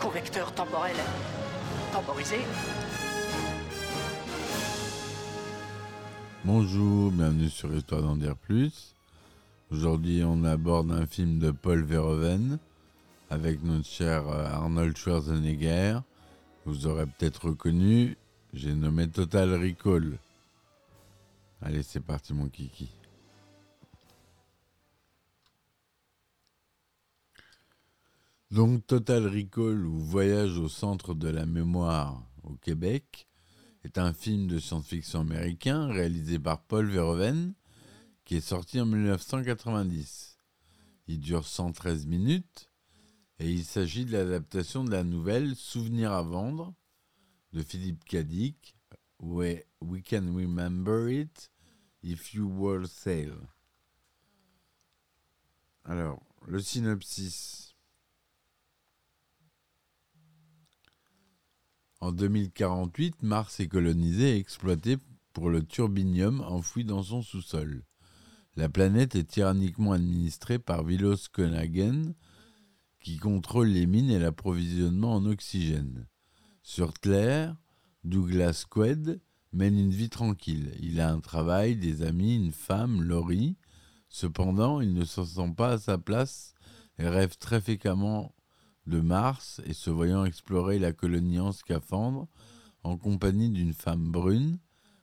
Correcteur temporel temporisé. Bonjour, bienvenue sur Histoire d'en dire plus. Aujourd'hui, on aborde un film de Paul Verhoeven avec notre cher euh, Arnold Schwarzenegger. Vous aurez peut-être reconnu, j'ai nommé Total Recall. Allez, c'est parti mon kiki. Donc Total Recall ou Voyage au centre de la mémoire au Québec est un film de science-fiction américain réalisé par Paul Verhoeven qui est sorti en 1990. Il dure 113 minutes et il s'agit de l'adaptation de la nouvelle Souvenir à vendre de Philippe Cadic We, Can Remember It If You Were Sale. Alors, le synopsis. En 2048, Mars est colonisé et exploité pour le turbinium enfoui dans son sous-sol. La planète est tyranniquement administrée par Vilos Conagen, qui contrôle les mines et l'approvisionnement en oxygène. Sur Terre, Douglas Quaid mène une vie tranquille. Il a un travail, des amis, une femme, Laurie. Cependant, il ne se sent pas à sa place et rêve très fréquemment de Mars et se voyant explorer la colonie en scaphandre en compagnie d'une femme brune,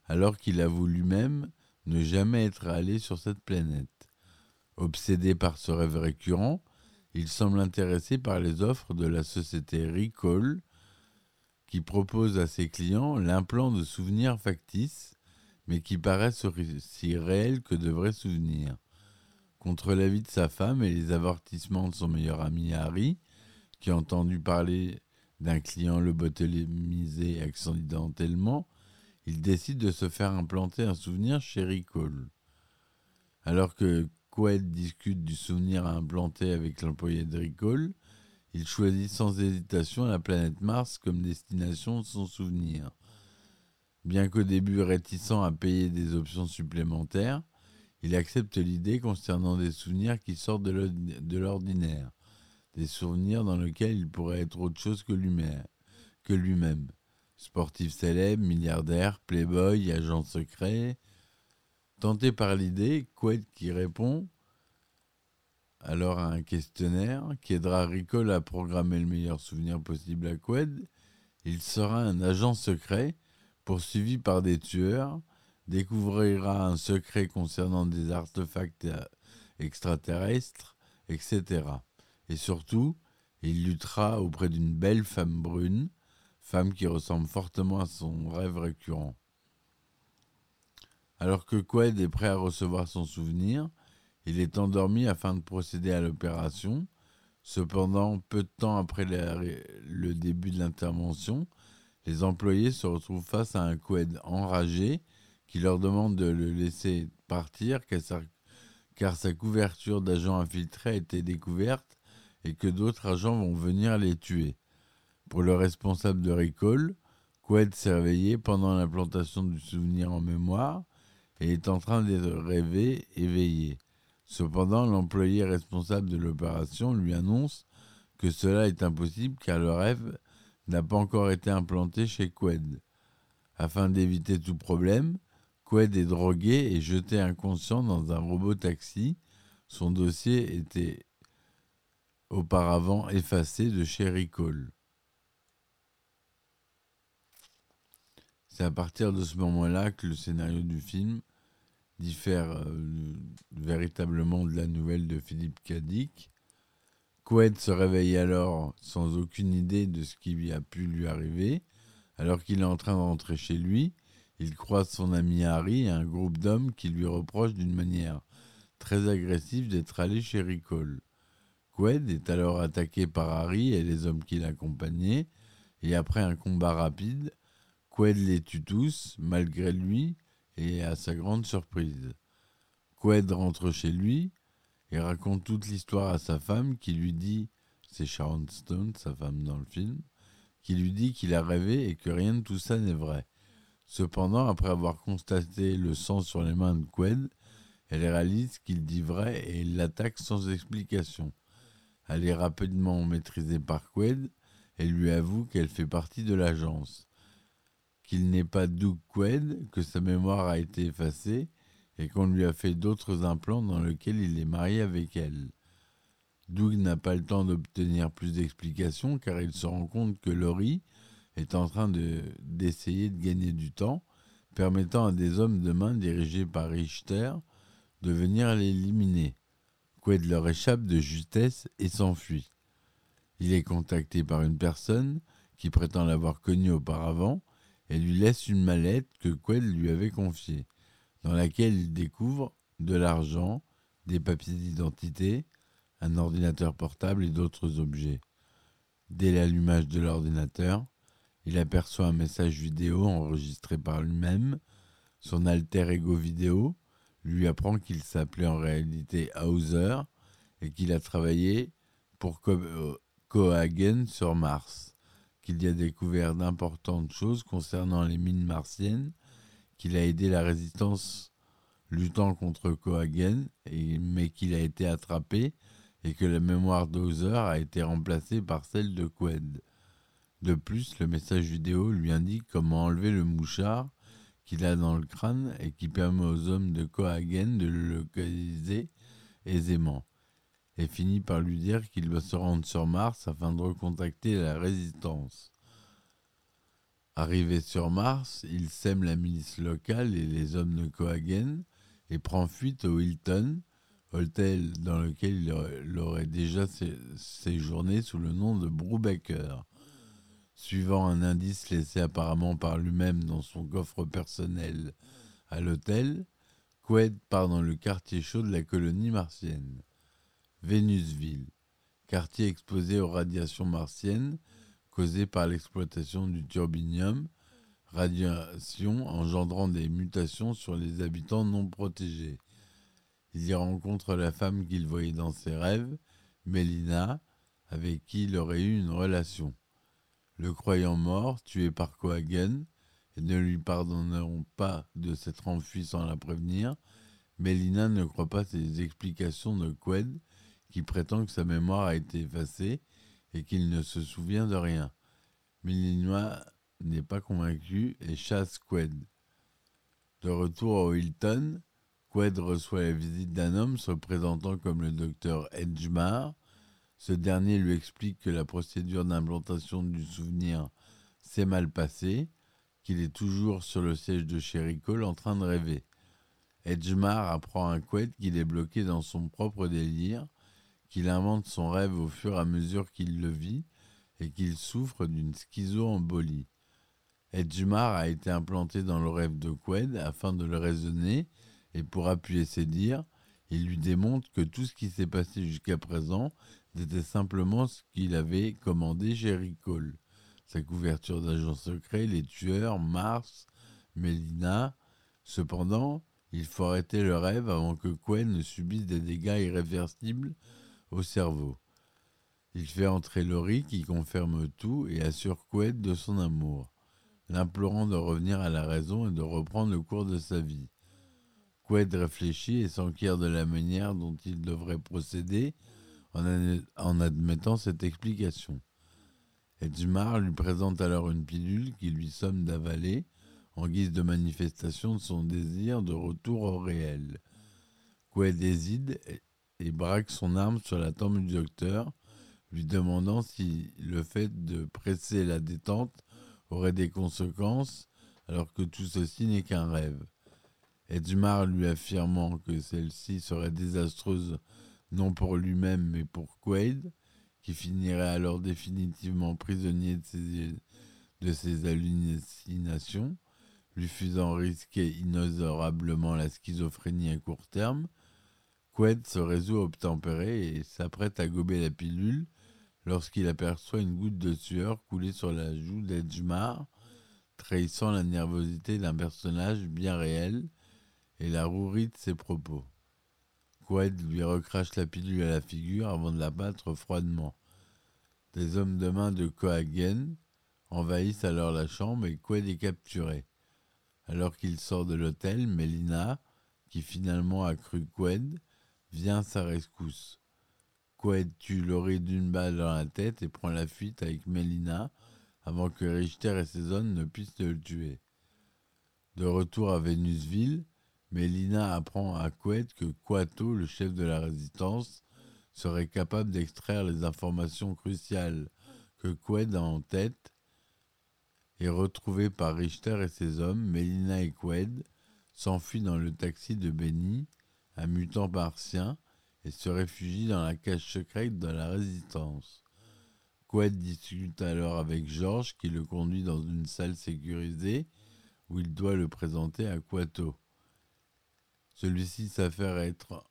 alors qu'il avoue lui-même ne jamais être allé sur cette planète. Obsédé par ce rêve récurrent, il semble intéressé par les offres de la société Recall, qui propose à ses clients l'implant de souvenirs factices, mais qui paraissent aussi réels que de vrais souvenirs. Contre l'avis de sa femme et les avertissements de son meilleur ami Harry, qui a entendu parler d'un client lobotomisé accidentellement, il décide de se faire implanter un souvenir chez Recall. Alors que Quaid discute du souvenir à implanter avec l'employé de Recall, il choisit sans hésitation la planète Mars comme destination de son souvenir. Bien qu'au début réticent à payer des options supplémentaires, il accepte l'idée concernant des souvenirs qui sortent de l'ordinaire, des souvenirs dans lesquels il pourrait être autre chose que lui-même. Sportif célèbre, milliardaire, playboy, agent secret. Tenté par l'idée, Quaid qui répond alors à un questionnaire qui aidera Ricole à programmer le meilleur souvenir possible à Quaid, il sera un agent secret poursuivi par des tueurs, découvrira un secret concernant des artefacts extraterrestres, etc. Et surtout, il luttera auprès d'une belle femme brune, femme qui ressemble fortement à son rêve récurrent. Alors que Quaid est prêt à recevoir son souvenir, il est endormi afin de procéder à l'opération. Cependant, peu de temps après le début de l'intervention, les employés se retrouvent face à un Quaid enragé qui leur demande de le laisser partir car sa couverture d'agent infiltré a été découverte et que d'autres agents vont venir les tuer. Pour le responsable de Recall, Quaid s'est réveillé pendant l'implantation du souvenir en mémoire et est en train de rêver éveillé. Cependant, l'employé responsable de l'opération lui annonce que cela est impossible car le rêve n'a pas encore été implanté chez Quaid. Afin d'éviter tout problème, Quaid est drogué et jeté inconscient dans un robot taxi. Son dossier était auparavant effacé de chez Recall. C'est à partir de ce moment-là que le scénario du film diffère euh, véritablement de la nouvelle de Philippe Cadic. Quaid se réveille alors sans aucune idée de ce qui a pu lui arriver. Alors qu'il est en train de rentrer chez lui, il croise son ami Harry et un groupe d'hommes qui lui reprochent d'une manière très agressive d'être allé chez Ricole. Qued est alors attaqué par Harry et les hommes qui l'accompagnaient, et après un combat rapide, Qued les tue tous, malgré lui et à sa grande surprise. Qued rentre chez lui et raconte toute l'histoire à sa femme qui lui dit, c'est Sharon Stone, sa femme dans le film, qui lui dit qu'il a rêvé et que rien de tout ça n'est vrai. Cependant, après avoir constaté le sang sur les mains de Qued, elle réalise qu'il dit vrai et l'attaque sans explication. Elle est rapidement maîtrisée par Qued et lui avoue qu'elle fait partie de l'agence, qu'il n'est pas Doug Qued, que sa mémoire a été effacée et qu'on lui a fait d'autres implants dans lesquels il est marié avec elle. Doug n'a pas le temps d'obtenir plus d'explications car il se rend compte que Laurie est en train d'essayer de, gagner du temps, permettant à des hommes de main dirigés par Richter de venir l'éliminer. Qued leur échappe de justesse et s'enfuit. Il est contacté par une personne qui prétend l'avoir connu auparavant et lui laisse une mallette que Qued lui avait confiée, dans laquelle il découvre de l'argent, des papiers d'identité, un ordinateur portable et d'autres objets. Dès l'allumage de l'ordinateur, il aperçoit un message vidéo enregistré par lui-même. Son alter ego vidéo lui apprend qu'il s'appelait en réalité Hauser et qu'il a travaillé pour Cohagen sur Mars, qu'il y a découvert d'importantes choses concernant les mines martiennes, qu'il a aidé la résistance luttant contre Cohagen, mais qu'il a été attrapé et que la mémoire d'Hauser a été remplacée par celle de Qued. De plus, le message vidéo lui indique comment enlever le mouchard qu'il a dans le crâne et qui permet aux hommes de Cohagen de le localiser aisément, et finit par lui dire qu'il doit se rendre sur Mars afin de recontacter la résistance. Arrivé sur Mars, il sème la milice locale et les hommes de Cohagen et prend fuite au Hilton, hôtel dans lequel il aurait déjà séjourné sous le nom de Brubaker. Suivant un indice laissé apparemment par lui-même dans son coffre personnel à l'hôtel, Qued part dans le quartier chaud de la colonie martienne. Vénusville, quartier exposé aux radiations martiennes causées par l'exploitation du turbinium, radiation engendrant des mutations sur les habitants non protégés. Il y rencontre la femme qu'il voyait dans ses rêves, Mélina, avec qui il aurait eu une relation le croyant mort, tué par Cohagen, et ne lui pardonneront pas de s'être enfui sans la prévenir, Mélina ne croit pas ces explications de Qued, qui prétend que sa mémoire a été effacée et qu'il ne se souvient de rien. Mélina n'est pas convaincu et chasse Qued. De retour au Hilton, Qued reçoit la visite d'un homme se présentant comme le docteur Edgemar, ce dernier lui explique que la procédure d'implantation du souvenir s'est mal passée, qu'il est toujours sur le siège de Cole en train de rêver. Edgemar apprend à Qued qu'il est bloqué dans son propre délire, qu'il invente son rêve au fur et à mesure qu'il le vit et qu'il souffre d'une schizo-embolie. Edgemar a été implanté dans le rêve de Qued afin de le raisonner et pour appuyer ses dires, il lui démontre que tout ce qui s'est passé jusqu'à présent c'était simplement ce qu'il avait commandé Cole. Sa couverture d'agent secret, les tueurs, Mars, Melina. Cependant, il faut arrêter le rêve avant que Quen ne subisse des dégâts irréversibles au cerveau. Il fait entrer Laurie qui confirme tout et assure Qued de son amour, l'implorant de revenir à la raison et de reprendre le cours de sa vie. Qued réfléchit et s'enquiert de la manière dont il devrait procéder en, admettant cette explication. Edgemar lui présente alors une pilule qui lui somme d'avaler en guise de manifestation de son désir de retour au réel. Qued hésite et braque son arme sur la tombe du docteur, lui demandant si le fait de presser la détente aurait des conséquences alors que tout ceci n'est qu'un rêve. Edgemar lui affirmant que celle-ci serait désastreuse non pour lui-même mais pour Quaid, qui finirait alors définitivement prisonnier de ses, de ses hallucinations, lui faisant risquer inexorablement la schizophrénie à court terme, Qued se résout à obtempérer et s'apprête à gober la pilule lorsqu'il aperçoit une goutte de sueur couler sur la joue d'Edgemar, trahissant la nervosité d'un personnage bien réel et la rouerie de ses propos. Qued lui recrache la pilule à la figure avant de la battre froidement. Des hommes de main de Cohagen envahissent alors la chambre et Qued est capturé. Alors qu'il sort de l'hôtel, Mélina, qui finalement a cru Qued, vient sa rescousse. Qued tue Laurie d'une balle dans la tête et prend la fuite avec Mélina avant que Richter et ses hommes ne puissent le tuer. De retour à Vénusville, Mélina apprend à Qued que Quato, le chef de la résistance, serait capable d'extraire les informations cruciales que Qued a en tête et retrouvés par Richter et ses hommes, Mélina et Qued s'enfuient dans le taxi de Benny, un mutant martien, et se réfugient dans la cage secrète de la résistance. Qued discute alors avec George qui le conduit dans une salle sécurisée où il doit le présenter à Quato. Celui-ci s'affaire être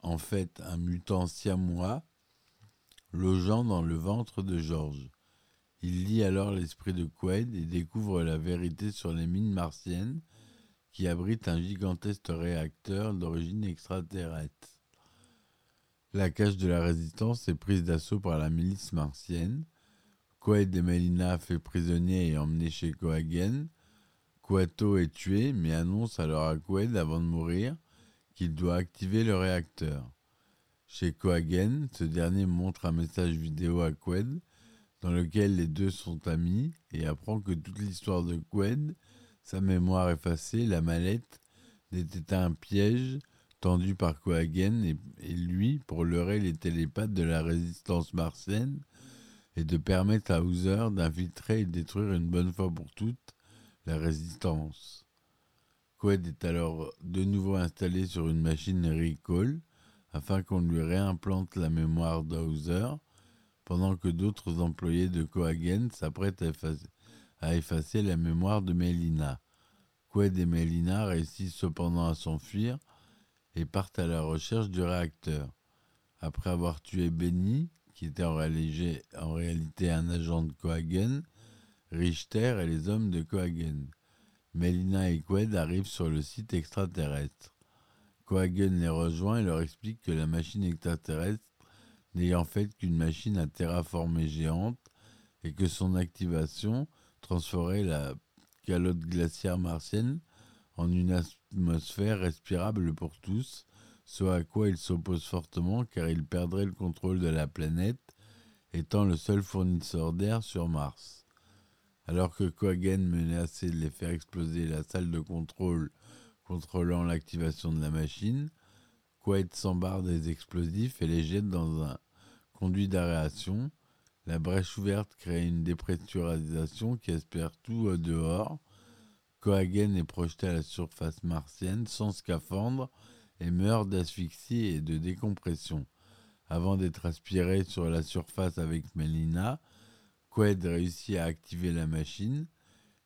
en fait un mutant siamois logeant dans le ventre de George. Il lit alors l'esprit de Quaid et découvre la vérité sur les mines martiennes qui abritent un gigantesque réacteur d'origine extraterrestre. La cage de la résistance est prise d'assaut par la milice martienne. Quaid et Melina fait prisonnier et emmené chez Cohagen. Quato est tué mais annonce alors à Quaid avant de mourir qu'il doit activer le réacteur. Chez Cohagen, ce dernier montre un message vidéo à Quaid dans lequel les deux sont amis et apprend que toute l'histoire de Qued, sa mémoire effacée, la mallette, n'était un piège tendu par Cohagen et, et, lui pour leurrer les télépathes de la résistance martienne et de permettre à Hauser d'infiltrer et détruire une bonne fois pour toutes la résistance. Qued est alors de nouveau installé sur une machine Recall afin qu'on lui réimplante la mémoire d'Hauser pendant que d'autres employés de Cohagen s'apprêtent à effacer, la mémoire de Mélina. Qued et Mélina réussissent cependant à s'enfuir et partent à la recherche du réacteur. Après avoir tué Benny, qui était en réalité, en un agent de Cohagen, Richter et les hommes de Cohagen. Mélina et Qued arrivent sur le site extraterrestre. Cohagen les rejoint et leur explique que la machine extraterrestre n'ayant fait qu'une machine à terraformer géante et que son activation transformerait la calotte glaciaire martienne en une atmosphère respirable pour tous, ce à quoi il s'oppose fortement car il perdrait le contrôle de la planète, étant le seul fournisseur d'air sur Mars. Alors que Cohagen menaçait de les faire exploser la salle de contrôle contrôlant l'activation de la machine, Quaid s'embarre des explosifs et les jette dans un conduit d'aération. La brèche ouverte crée une dépressurisation qui espère tout au dehors. Cohagen est projeté à la surface martienne sans scaphandre et meurt d'asphyxie et de décompression. Avant d'être aspiré sur la surface avec Melina, Qued réussit à activer la machine.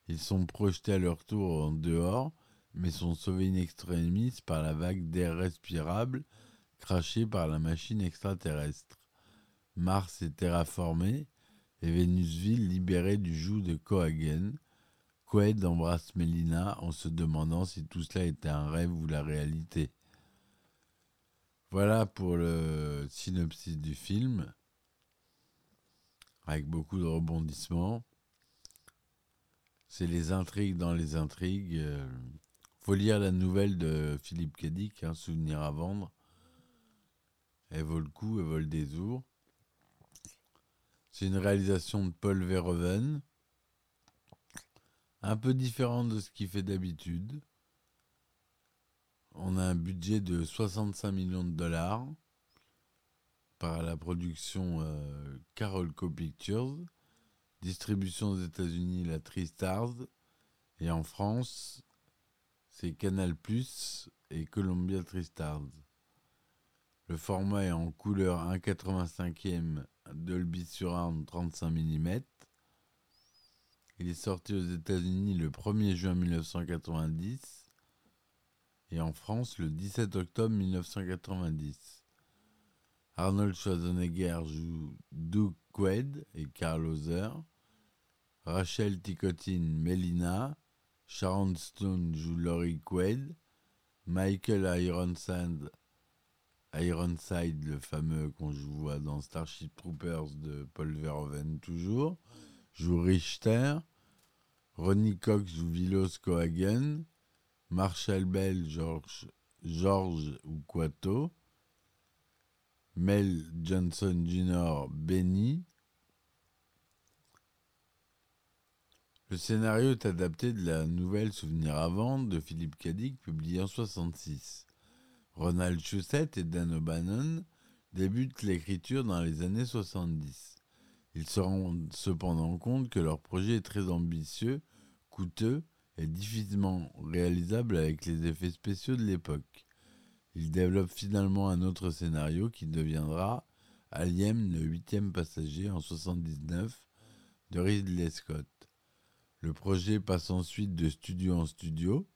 Ils sont projetés à leur tour en dehors, mais sont sauvés in extremis par la vague d'air respirable crachée par la machine extraterrestre. Mars est terraformé et Vénusville libérée du joug de Cohagen. Quaid embrasse Mélina en se demandant si tout cela était un rêve ou la réalité. Voilà pour le synopsis du film, avec beaucoup de rebondissements. C'est les intrigues dans les intrigues. Il euh, faut lire la nouvelle de Philippe Cadic, un souvenir à vendre. Elle vaut le coup, elle vaut le détour. C'est une réalisation de Paul Verhoeven, un peu différente de ce qu'il fait d'habitude. On a un budget de 65 millions de dollars par la production euh, Carolco Pictures, distribution aux États-Unis la Stars et en France c'est Canal Plus et Columbia Stars. Le format est en couleur 1,85e Dolby Surround 35 mm. Il est sorti aux États-Unis le 1er juin 1990 et en France le 17 octobre 1990. Arnold Schwarzenegger joue Doug Quaid et Carl Hauser. Rachel Ticotin Melina. Sharon Stone joue Laurie Quaid. Michael Ironside, Ironside, le fameux qu'on voit dans Starship Troopers de Paul Verhoeven toujours, joue Richter. Ronnie Cox joue Vilos Cohagen. Marshall Bell, George, George Quato. Mel Johnson Jr., Benny. Le scénario est adapté de la nouvelle Souvenir avant de Philippe Cadic, publiée en 66. Ronald Shusett et Dan O'Bannon débutent l'écriture dans les années 70. Ils se rendent cependant compte que leur projet est très ambitieux, coûteux et difficilement réalisable avec les effets spéciaux de l'époque. Ils développent finalement un autre scénario qui deviendra Alien, le huitième passager en 79 de Ridley Scott. Le projet passe ensuite de studio en studio.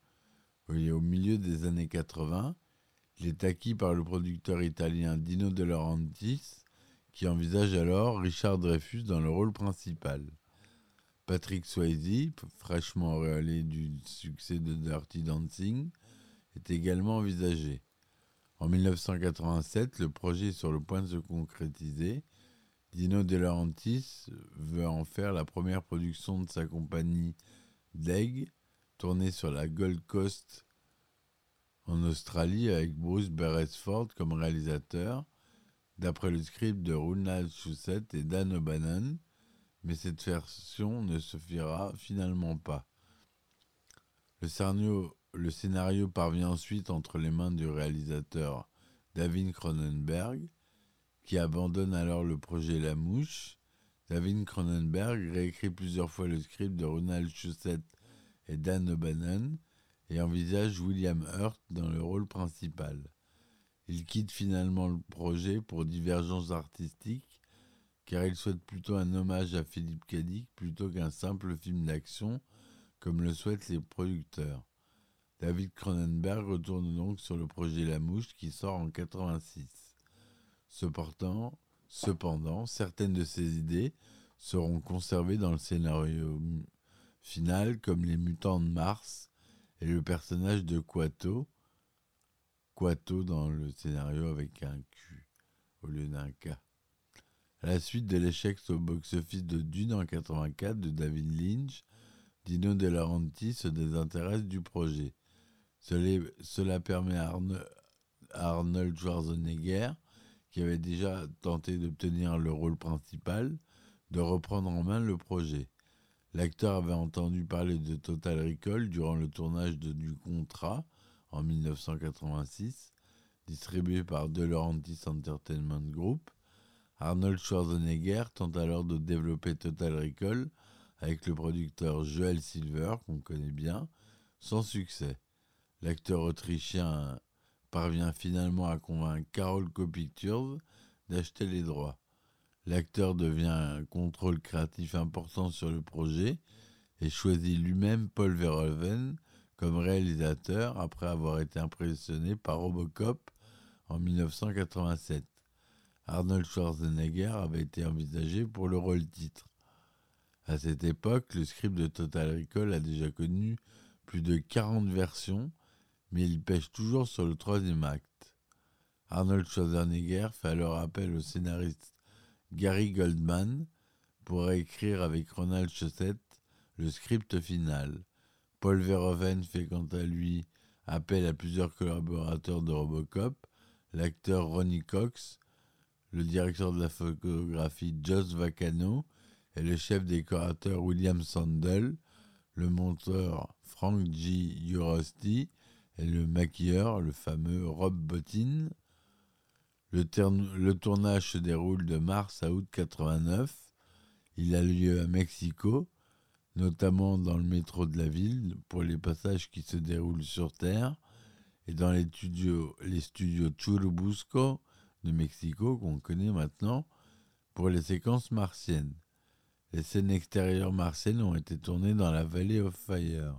au milieu des années 80, il est acquis par le producteur italien Dino De Laurentiis, qui envisage alors Richard Dreyfus dans le rôle principal. Patrick Swayze, fraîchement auréolé du succès de Dirty Dancing, est également envisagé. En 1987, le projet est sur le point de se concrétiser Dino De Laurentiis veut en faire la première production de sa compagnie DEG, tournée sur la Gold Coast en Australie avec Bruce Beresford comme réalisateur, d'après le script de Ronald Shusett et Dan O'Bannon, mais cette version ne se fera finalement pas. Le le scénario parvient ensuite entre les mains du réalisateur David Cronenberg, qui abandonne alors le projet La Mouche. David Cronenberg réécrit plusieurs fois le script de Ronald Shusett et Dan O'Bannon et envisage William Hurt dans le rôle principal. Il quitte finalement le projet pour divergences artistiques car il souhaite plutôt un hommage à Philippe Cadic plutôt qu'un simple film d'action comme le souhaitent les producteurs. David Cronenberg retourne donc sur le projet La Mouche qui sort en 86. Cependant, certaines de ces idées seront conservées dans le scénario final, comme les mutants de Mars et le personnage de Quato. Quato dans le scénario avec un Q au lieu d'un K. À la suite de l'échec au box-office de Dune en 84 de David Lynch, Dino De Laurentiis se désintéresse du projet. Cela, permet à Arnold Schwarzenegger qui avait déjà tenté d'obtenir le rôle principal, de reprendre en main le projet. L'acteur avait entendu parler de Total Recall durant le tournage de Du Contrat en 1986, distribué par De Laurentiis Entertainment Group. Arnold Schwarzenegger tente alors de développer Total Recall avec le producteur Joel Silver, qu'on connaît bien, sans succès. L'acteur autrichien parvient finalement à convaincre Carol Co-Pictures d'acheter les droits. L'acteur devient un contrôle créatif important sur le projet et choisit lui-même Paul Verhoeven comme réalisateur après avoir été impressionné par Robocop en 1987. Arnold Schwarzenegger avait été envisagé pour le rôle titre. À cette époque, le script de Total Recall a déjà connu plus de 40 versions mais il pêche toujours sur le troisième acte. Arnold Schwarzenegger fait alors appel au scénariste Gary Goldman pour écrire avec Ronald Shusett le script final. Paul Verhoeven fait quant à lui appel à plusieurs collaborateurs de Robocop, l'acteur Ronnie Cox, le directeur de la photographie Joss Vacano et le chef décorateur William Sandel, le monteur Frank G. Urosti et le maquilleur, le fameux Rob Bottin. Le, tournage se déroule de mars à août 89. Il a lieu à Mexico, notamment dans le métro de la ville pour les passages qui se déroulent sur Terre et dans les studios, les studios Churubusco de Mexico qu'on connaît maintenant pour les séquences martiennes. Les scènes extérieures martiennes ont été tournées dans la Valley of Fire.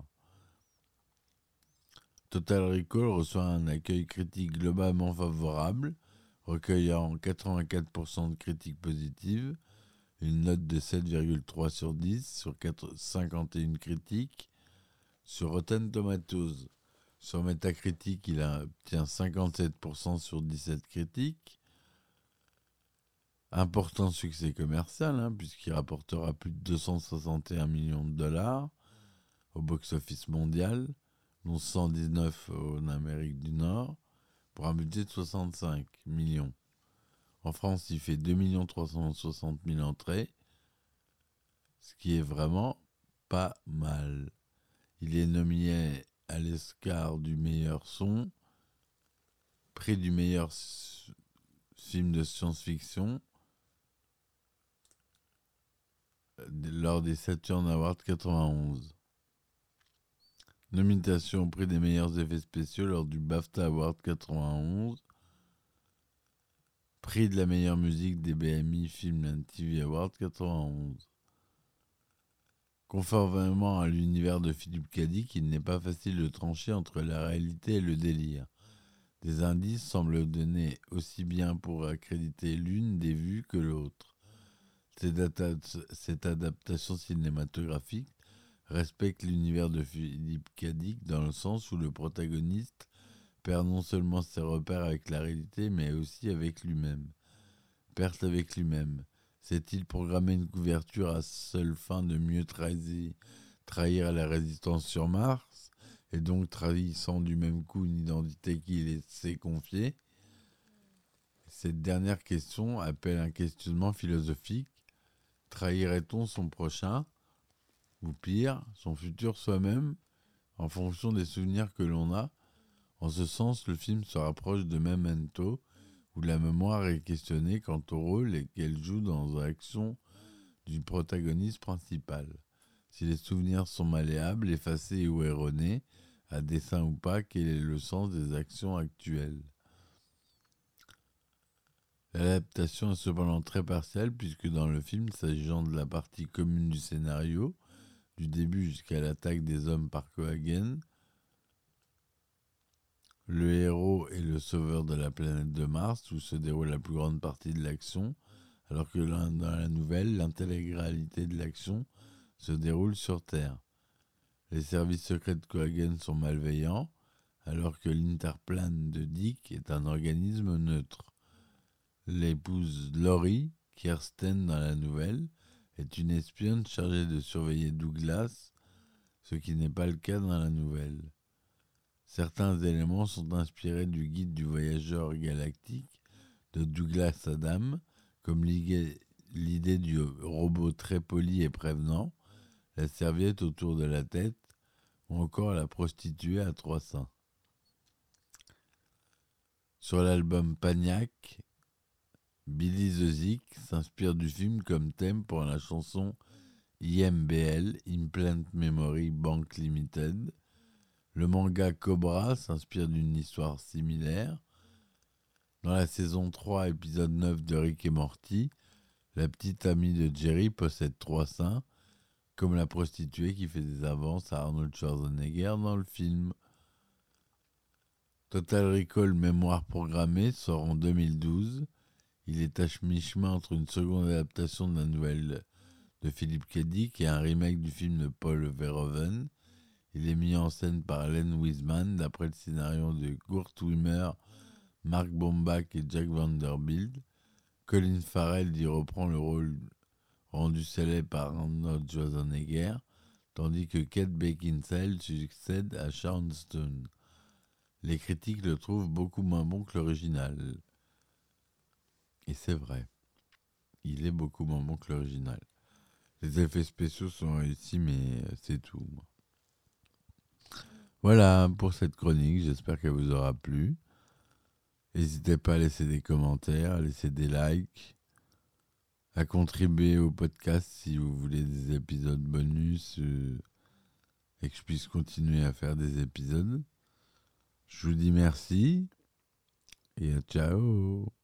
Total Recall reçoit un accueil critique globalement favorable, recueillant 84% de critiques positives, une note de 7,3 sur 10 sur 51 critiques. Sur Rotten Tomatoes, sur Metacritic, il obtient 57% sur 17 critiques. Important succès commercial, hein, puisqu'il rapportera plus de 261 millions de dollars au box-office mondial, dont 119 en Amérique du Nord, pour un budget de 65 millions. En France, il fait 2 360 000 entrées, ce qui est vraiment pas mal. Il est nominé à l'Escar du meilleur son, prix du meilleur film de science-fiction, lors des Saturn Awards 91. Nomination au prix des meilleurs effets spéciaux lors du BAFTA Award 91. Prix de la meilleure musique des BMI Film and TV Awards 91. Conformément à l'univers de Philippe Cadic, il n'est pas facile de trancher entre la réalité et le délire. Des indices semblent donner aussi bien pour accréditer l'une des vues que l'autre. Cette adaptation cinématographique respecte l'univers de Philippe Cadic dans le sens où le protagoniste perd non seulement ses repères avec la réalité, mais aussi avec lui-même. Perte avec lui-même. S'est-il programmé une couverture à seule fin de mieux trahir, trahir la résistance sur Mars, et donc trahissant du même coup une identité qu'il s'est confiée Cette dernière question appelle un questionnement philosophique Trahirait-on son prochain, ou pire, son futur soi-même, en fonction des souvenirs que l'on a En ce sens, le film se rapproche de Memento, où la mémoire est questionnée quant au rôle qu'elle joue dans l'action du protagoniste principal. Si les souvenirs sont malléables, effacés ou erronés, à dessein ou pas, quel est le sens des actions actuelles? L'adaptation est cependant très partielle puisque dans le film, s'agissant de la partie commune du scénario, du début jusqu'à l'attaque des hommes par Cohagen, le héros est le sauveur de la planète de Mars où se déroule la plus grande partie de l'action, alors que dans la nouvelle, l'intégralité de l'action se déroule sur Terre. Les services secrets de Cohagen sont malveillants, alors que l'Interplan de Dick est un organisme neutre. L'épouse Laurie, Kirsten dans la nouvelle, est une espionne chargée de surveiller Douglas, ce qui n'est pas le cas dans la nouvelle. Certains éléments sont inspirés du guide du voyageur galactique de Douglas Adam, comme l'idée du robot très poli et prévenant, la serviette autour de la tête, ou encore la prostituée à trois seins. Sur l'album Pagnac, Billy the Zik s'inspire du film comme thème pour la chanson IMBL, Implant Memory Bank Limited. Le manga Cobra s'inspire d'une histoire similaire. Dans la saison 3, épisode 9 de Rick et Morty, la petite amie de Jerry possède trois seins, comme la prostituée qui fait des avances à Arnold Schwarzenegger dans le film. Total Recall Mémoire programmée sort en 2012. Il est à mi-chemin entre une seconde adaptation de la nouvelle de Philippe Dick et un remake du film de Paul Verhoeven. Il est mis en scène par Len Wiseman d'après le scénario de Kurt Wimmer, Mark Bombach et Jack Vanderbilt. Colin Farrell y reprend le rôle rendu célèbre par Arnold Schwarzenegger, tandis que Kate Beckinsale succède à Sharon Stone. Les critiques le trouvent beaucoup moins bon que l'original. Et c'est vrai. Il est beaucoup moins bon que l'original. Les effets spéciaux sont réussis, mais c'est tout. Voilà pour cette chronique. J'espère qu'elle vous aura plu. N'hésitez pas à laisser des commentaires, à laisser des likes, à contribuer au podcast si vous voulez des épisodes bonus euh, et que je puisse continuer à faire des épisodes. Je vous dis merci et à ciao.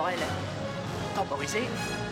Voyons, circuit